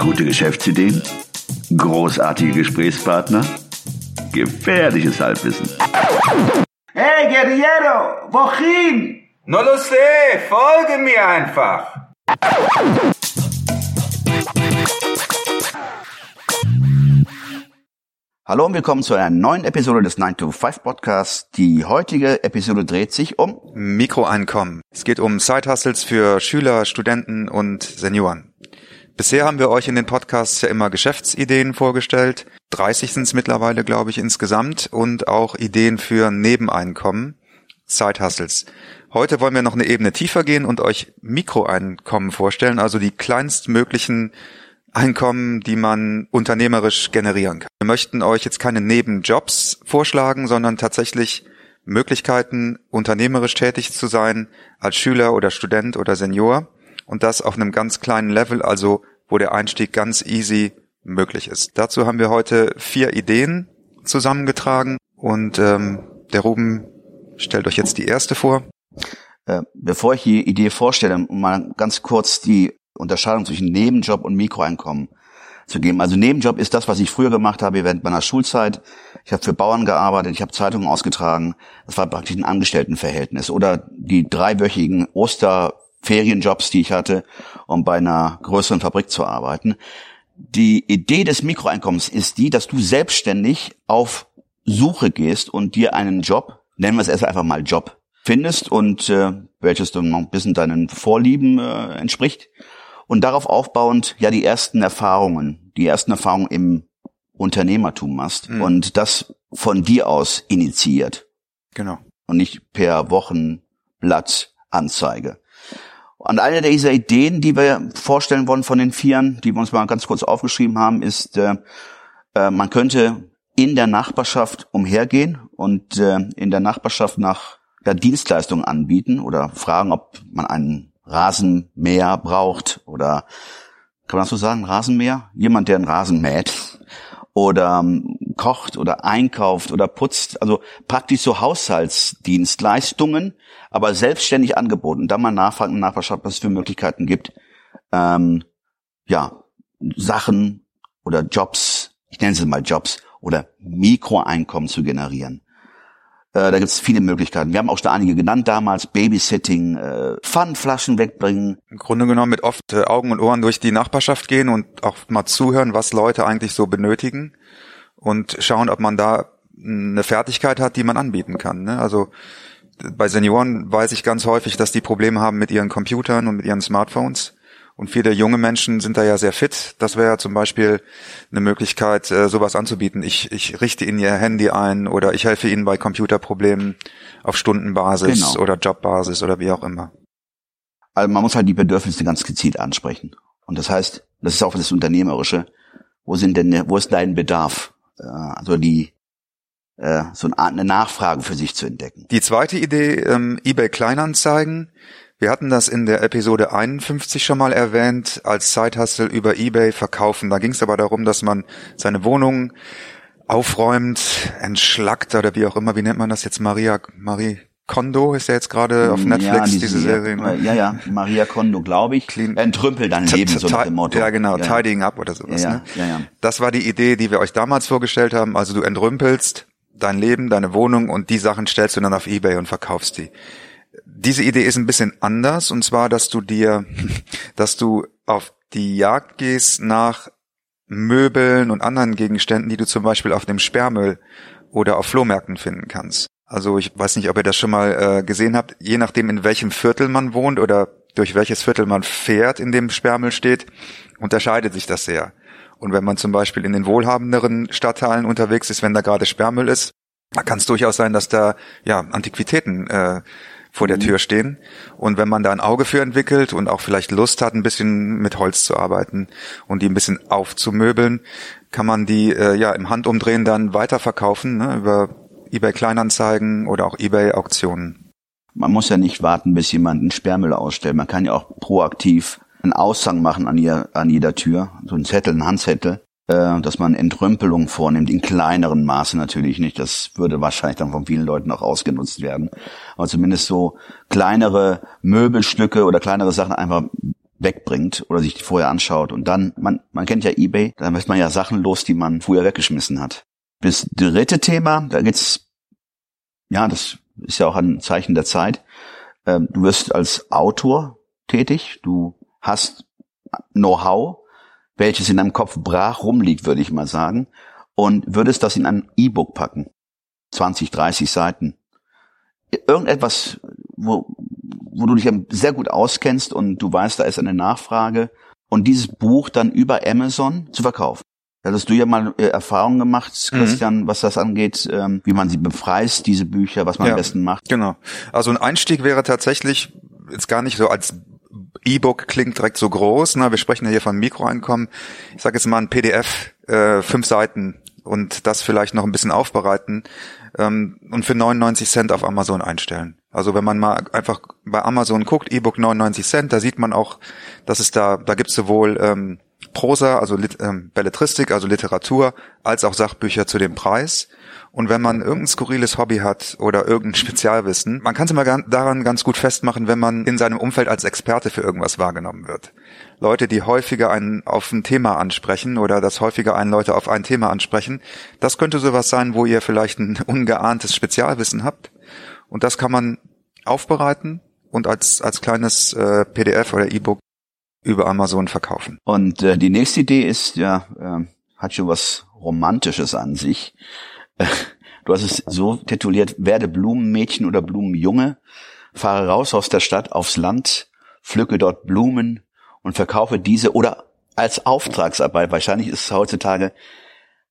Gute Geschäftsideen? Großartige Gesprächspartner? Gefährliches Halbwissen. Hey, Guerriero, wohin? No lo sé, folge mir einfach. Hallo und willkommen zu einer neuen Episode des 9 to 5 Podcasts. Die heutige Episode dreht sich um Mikroeinkommen. Es geht um Side-Hustles für Schüler, Studenten und Senioren. Bisher haben wir euch in den Podcasts ja immer Geschäftsideen vorgestellt. 30 sind es mittlerweile, glaube ich, insgesamt und auch Ideen für Nebeneinkommen, Side-Hustles. Heute wollen wir noch eine Ebene tiefer gehen und euch Mikroeinkommen vorstellen, also die kleinstmöglichen Einkommen, die man unternehmerisch generieren kann. Wir möchten euch jetzt keine Nebenjobs vorschlagen, sondern tatsächlich Möglichkeiten, unternehmerisch tätig zu sein als Schüler oder Student oder Senior und das auf einem ganz kleinen Level, also wo der Einstieg ganz easy möglich ist. Dazu haben wir heute vier Ideen zusammengetragen und ähm, der Ruben stellt euch jetzt die erste vor. Äh, bevor ich die Idee vorstelle, mal ganz kurz die Unterscheidung zwischen Nebenjob und Mikroeinkommen zu geben. Also Nebenjob ist das, was ich früher gemacht habe während meiner Schulzeit. Ich habe für Bauern gearbeitet, ich habe Zeitungen ausgetragen. Das war praktisch ein Angestelltenverhältnis. Oder die dreiwöchigen Osterferienjobs, die ich hatte, um bei einer größeren Fabrik zu arbeiten. Die Idee des Mikroeinkommens ist die, dass du selbstständig auf Suche gehst und dir einen Job, nennen wir es erst einfach mal Job, findest und äh, welches dann noch ein bisschen deinen Vorlieben äh, entspricht und darauf aufbauend ja die ersten Erfahrungen, die ersten Erfahrungen im Unternehmertum machst mhm. und das von dir aus initiiert. Genau. Und nicht per Wochenblatt Anzeige. Und eine dieser Ideen, die wir vorstellen wollen von den Vieren, die wir uns mal ganz kurz aufgeschrieben haben, ist, äh, äh, man könnte in der Nachbarschaft umhergehen und äh, in der Nachbarschaft nach ja, Dienstleistungen anbieten oder fragen, ob man einen Rasenmäher braucht oder kann man das so sagen, Rasenmäher? Jemand, der einen Rasen mäht oder ähm, kocht oder einkauft oder putzt, also praktisch so Haushaltsdienstleistungen, aber selbstständig angeboten. Da mal nachfragen und nachschauen, was es für Möglichkeiten gibt, ähm, ja, Sachen oder Jobs, ich nenne es mal Jobs, oder Mikroeinkommen zu generieren. Äh, da gibt es viele Möglichkeiten. Wir haben auch schon einige genannt damals. Babysitting, äh, Pfannflaschen wegbringen. Im Grunde genommen mit oft äh, Augen und Ohren durch die Nachbarschaft gehen und auch mal zuhören, was Leute eigentlich so benötigen und schauen, ob man da eine Fertigkeit hat, die man anbieten kann. Ne? Also bei Senioren weiß ich ganz häufig, dass die Probleme haben mit ihren Computern und mit ihren Smartphones. Und viele junge Menschen sind da ja sehr fit. Das wäre ja zum Beispiel eine Möglichkeit, äh, sowas anzubieten. Ich, ich richte Ihnen Ihr Handy ein oder ich helfe Ihnen bei Computerproblemen auf Stundenbasis genau. oder Jobbasis oder wie auch immer. Also man muss halt die Bedürfnisse ganz gezielt ansprechen. Und das heißt, das ist auch das Unternehmerische. Wo sind denn, wo ist dein Bedarf? Äh, also die äh, so eine Nachfrage für sich zu entdecken. Die zweite Idee, ähm, eBay Kleinanzeigen, wir hatten das in der Episode 51 schon mal erwähnt, als Zeithassel über Ebay verkaufen. Da ging es aber darum, dass man seine Wohnung aufräumt, entschlackt oder wie auch immer, wie nennt man das jetzt? Maria, Marie Kondo ist ja jetzt gerade auf Netflix, ja, diese, diese Serie. Ne? Ja, ja, Maria Kondo, glaube ich. Clean, Entrümpelt dein Leben, so nach dem Motto. Ja, genau, ja, Tidying Up oder sowas. Ja, ne? ja, ja. Das war die Idee, die wir euch damals vorgestellt haben. Also du entrümpelst dein Leben, deine Wohnung und die Sachen stellst du dann auf Ebay und verkaufst die diese Idee ist ein bisschen anders und zwar, dass du dir, dass du auf die Jagd gehst nach Möbeln und anderen Gegenständen, die du zum Beispiel auf dem Sperrmüll oder auf Flohmärkten finden kannst. Also ich weiß nicht, ob ihr das schon mal äh, gesehen habt. Je nachdem, in welchem Viertel man wohnt oder durch welches Viertel man fährt, in dem Sperrmüll steht, unterscheidet sich das sehr. Und wenn man zum Beispiel in den wohlhabenderen Stadtteilen unterwegs ist, wenn da gerade Sperrmüll ist, da kann es durchaus sein, dass da ja Antiquitäten äh, vor der mhm. Tür stehen. Und wenn man da ein Auge für entwickelt und auch vielleicht Lust hat, ein bisschen mit Holz zu arbeiten und die ein bisschen aufzumöbeln, kann man die äh, ja im Handumdrehen dann weiterverkaufen ne, über eBay Kleinanzeigen oder auch eBay Auktionen. Man muss ja nicht warten, bis jemand einen Sperrmüll ausstellt. Man kann ja auch proaktiv einen Aushang machen an, ihr, an jeder Tür, so ein Zettel, ein Handzettel, äh, dass man Entrümpelung vornimmt, in kleineren Maße natürlich nicht. Das würde wahrscheinlich dann von vielen Leuten auch ausgenutzt werden. Aber zumindest so kleinere Möbelstücke oder kleinere Sachen einfach wegbringt oder sich die vorher anschaut und dann, man, man kennt ja eBay, dann lässt man ja Sachen los, die man früher weggeschmissen hat. Das dritte Thema, da geht's, ja, das ist ja auch ein Zeichen der Zeit. Ähm, du wirst als Autor tätig, du hast Know-how, welches in deinem Kopf brach rumliegt, würde ich mal sagen, und würdest das in ein E-Book packen. 20, 30 Seiten. Irgendetwas, wo, wo du dich sehr gut auskennst und du weißt, da ist eine Nachfrage und dieses Buch dann über Amazon zu verkaufen. Hast du ja mal äh, Erfahrungen gemacht, Christian, mhm. was das angeht, ähm, wie man sie befreist, diese Bücher, was man ja, am besten macht. Genau. Also ein Einstieg wäre tatsächlich jetzt gar nicht so als E-Book klingt direkt so groß. Ne? Wir sprechen ja hier von Mikroeinkommen. Ich sage jetzt mal ein PDF, äh, fünf Seiten und das vielleicht noch ein bisschen aufbereiten ähm, und für 99 Cent auf Amazon einstellen. Also wenn man mal einfach bei Amazon guckt, E-Book 99 Cent, da sieht man auch, dass es da, da gibt es sowohl ähm, Prosa, also ähm, Belletristik, also Literatur, als auch Sachbücher zu dem Preis. Und wenn man irgendein skurriles Hobby hat oder irgendein Spezialwissen, man kann es immer daran ganz gut festmachen, wenn man in seinem Umfeld als Experte für irgendwas wahrgenommen wird. Leute, die häufiger einen auf ein Thema ansprechen oder dass häufiger einen Leute auf ein Thema ansprechen, das könnte sowas sein, wo ihr vielleicht ein ungeahntes Spezialwissen habt. Und das kann man aufbereiten und als, als kleines äh, PDF oder E-Book über Amazon verkaufen. Und äh, die nächste Idee ist ja, äh, hat schon was Romantisches an sich. Du hast es so tituliert, werde Blumenmädchen oder Blumenjunge, fahre raus aus der Stadt aufs Land, pflücke dort Blumen und verkaufe diese oder als Auftragsarbeit. Wahrscheinlich ist es heutzutage,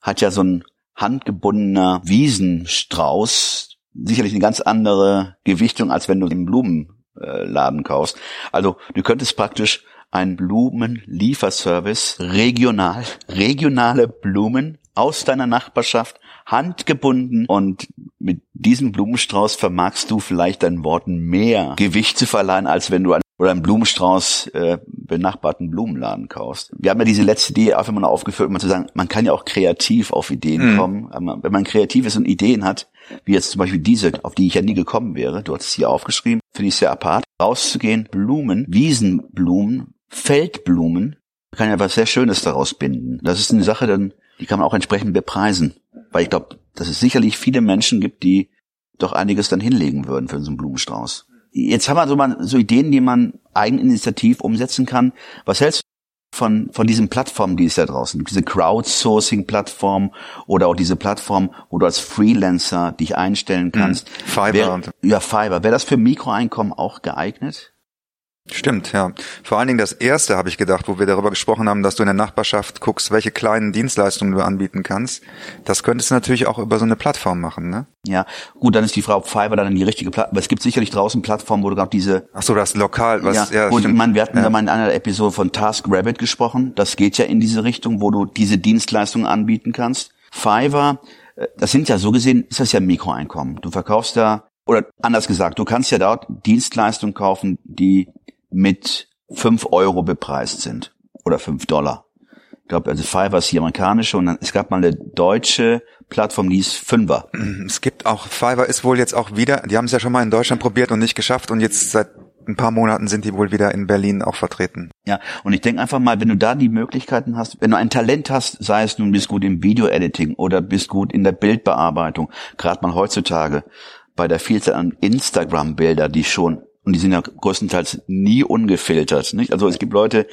hat ja so ein handgebundener Wiesenstrauß sicherlich eine ganz andere Gewichtung, als wenn du den Blumenladen kaufst. Also du könntest praktisch ein Blumenlieferservice regional, regionale Blumen aus deiner Nachbarschaft handgebunden und mit diesem Blumenstrauß vermagst du vielleicht deinen Worten mehr Gewicht zu verleihen, als wenn du ein oder einen Blumenstrauß äh, benachbarten Blumenladen kaufst. Wir haben ja diese letzte Idee einfach mal aufgeführt, um mal zu sagen, man kann ja auch kreativ auf Ideen mhm. kommen. Wenn man kreativ ist und Ideen hat, wie jetzt zum Beispiel diese, auf die ich ja nie gekommen wäre, du hast es hier aufgeschrieben, finde ich sehr apart, rauszugehen, Blumen, Wiesenblumen, Feldblumen, kann ja was sehr Schönes daraus binden. Das ist eine Sache, dann, die kann man auch entsprechend bepreisen. Weil ich glaube, dass es sicherlich viele Menschen gibt, die doch einiges dann hinlegen würden für so einen Blumenstrauß. Jetzt haben wir so, mal so Ideen, die man eigeninitiativ umsetzen kann. Was hältst du von, von diesen Plattformen, die es da draußen gibt? Diese Crowdsourcing-Plattform oder auch diese Plattform, wo du als Freelancer dich einstellen kannst. Mhm. Fiverr. Wär, ja, Fiverr. Wäre das für Mikroeinkommen auch geeignet? Stimmt, ja. Vor allen Dingen das erste habe ich gedacht, wo wir darüber gesprochen haben, dass du in der Nachbarschaft guckst, welche kleinen Dienstleistungen du anbieten kannst. Das könntest du natürlich auch über so eine Plattform machen, ne? Ja, gut, dann ist die Frau Fiverr dann die richtige Plattform. Aber es gibt sicherlich draußen Plattformen, wo du gerade diese. Ach so, das lokal, was ja, ja gut, stimmt. Man, wir hatten ja. da mal in einer Episode von Task Rabbit gesprochen. Das geht ja in diese Richtung, wo du diese Dienstleistungen anbieten kannst. Fiverr, äh, das sind ja so gesehen, ist das ja Mikroeinkommen. Du verkaufst da oder anders gesagt, du kannst ja dort Dienstleistungen kaufen, die mit fünf Euro bepreist sind oder fünf Dollar. Ich glaube, also Fiverr ist die amerikanische und dann, es gab mal eine deutsche Plattform, die ist Fünfer. Es gibt auch, Fiverr ist wohl jetzt auch wieder, die haben es ja schon mal in Deutschland probiert und nicht geschafft und jetzt seit ein paar Monaten sind die wohl wieder in Berlin auch vertreten. Ja, und ich denke einfach mal, wenn du da die Möglichkeiten hast, wenn du ein Talent hast, sei es nun bist gut im Video-Editing oder bist gut in der Bildbearbeitung, gerade mal heutzutage bei der Vielzahl an Instagram-Bilder, die schon und die sind ja größtenteils nie ungefiltert. Nicht? Also es gibt Leute,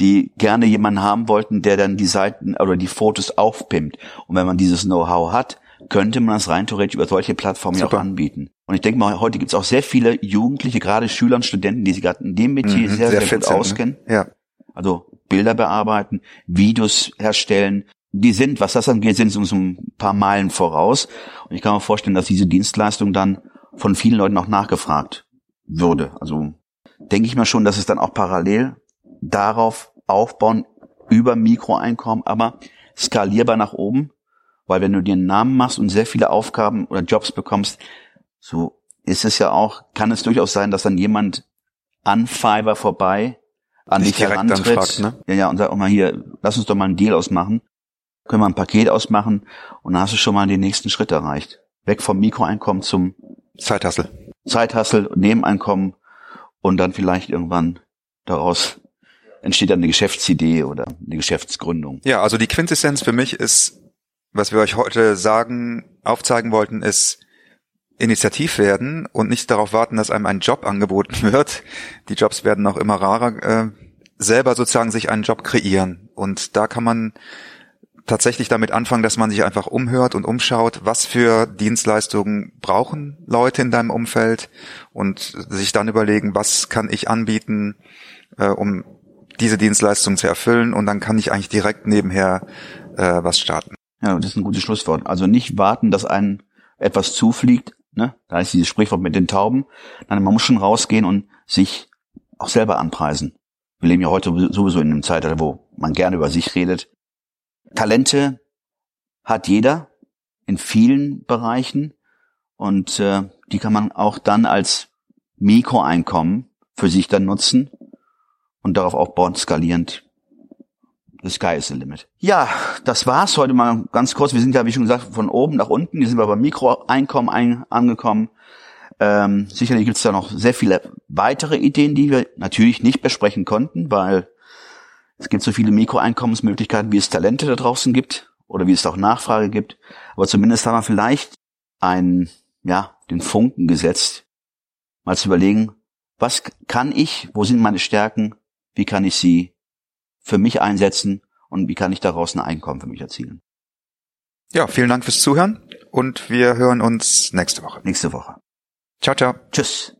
die gerne jemanden haben wollten, der dann die Seiten oder die Fotos aufpimpt. Und wenn man dieses Know-how hat, könnte man das rein theoretisch über solche Plattformen ja auch anbieten. Und ich denke mal, heute gibt es auch sehr viele Jugendliche, gerade Schüler und Studenten, die sich gerade in dem Metier mhm, sehr, sehr, sehr gut sind, ne? auskennen. Ne? Ja. Also Bilder bearbeiten, Videos herstellen. Die sind, was das angeht, sind uns ein paar Meilen voraus. Und ich kann mir vorstellen, dass diese Dienstleistung dann von vielen Leuten auch nachgefragt würde. Also denke ich mal schon, dass es dann auch parallel darauf aufbauen über Mikroeinkommen, aber skalierbar nach oben, weil wenn du dir einen Namen machst und sehr viele Aufgaben oder Jobs bekommst, so ist es ja auch, kann es durchaus sein, dass dann jemand an Fiverr vorbei an dich herantritt. Fragt, ne? Ja, ja, und sagt auch mal hier, lass uns doch mal einen Deal ausmachen. Können wir ein Paket ausmachen und dann hast du schon mal den nächsten Schritt erreicht. Weg vom Mikroeinkommen zum Zeithassel. Zeithassel, Nebeneinkommen und dann vielleicht irgendwann daraus entsteht dann eine Geschäftsidee oder eine Geschäftsgründung. Ja, also die Quintessenz für mich ist, was wir euch heute sagen, aufzeigen wollten, ist initiativ werden und nicht darauf warten, dass einem ein Job angeboten wird. Die Jobs werden auch immer rarer. Äh, selber sozusagen sich einen Job kreieren. Und da kann man tatsächlich damit anfangen, dass man sich einfach umhört und umschaut, was für Dienstleistungen brauchen Leute in deinem Umfeld und sich dann überlegen, was kann ich anbieten, äh, um diese Dienstleistung zu erfüllen und dann kann ich eigentlich direkt nebenher äh, was starten. Ja, das ist ein gutes Schlusswort. Also nicht warten, dass einem etwas zufliegt, ne? Da ist dieses Sprichwort mit den Tauben. Nein, man muss schon rausgehen und sich auch selber anpreisen. Wir leben ja heute sowieso in einem Zeitalter, wo man gerne über sich redet. Talente hat jeder in vielen Bereichen und äh, die kann man auch dann als Mikroeinkommen für sich dann nutzen und darauf aufbauen, skalierend. The sky is the limit. Ja, das war's heute mal ganz kurz. Wir sind ja, wie schon gesagt, von oben nach unten. Hier sind wir beim Mikroeinkommen ein, angekommen. Ähm, sicherlich gibt's da noch sehr viele weitere Ideen, die wir natürlich nicht besprechen konnten, weil es gibt so viele Mikroeinkommensmöglichkeiten, wie es Talente da draußen gibt oder wie es auch Nachfrage gibt. Aber zumindest haben wir vielleicht einen, ja, den Funken gesetzt, mal zu überlegen, was kann ich, wo sind meine Stärken, wie kann ich sie für mich einsetzen und wie kann ich daraus ein Einkommen für mich erzielen. Ja, vielen Dank fürs Zuhören und wir hören uns nächste Woche. Nächste Woche. Ciao, ciao. Tschüss.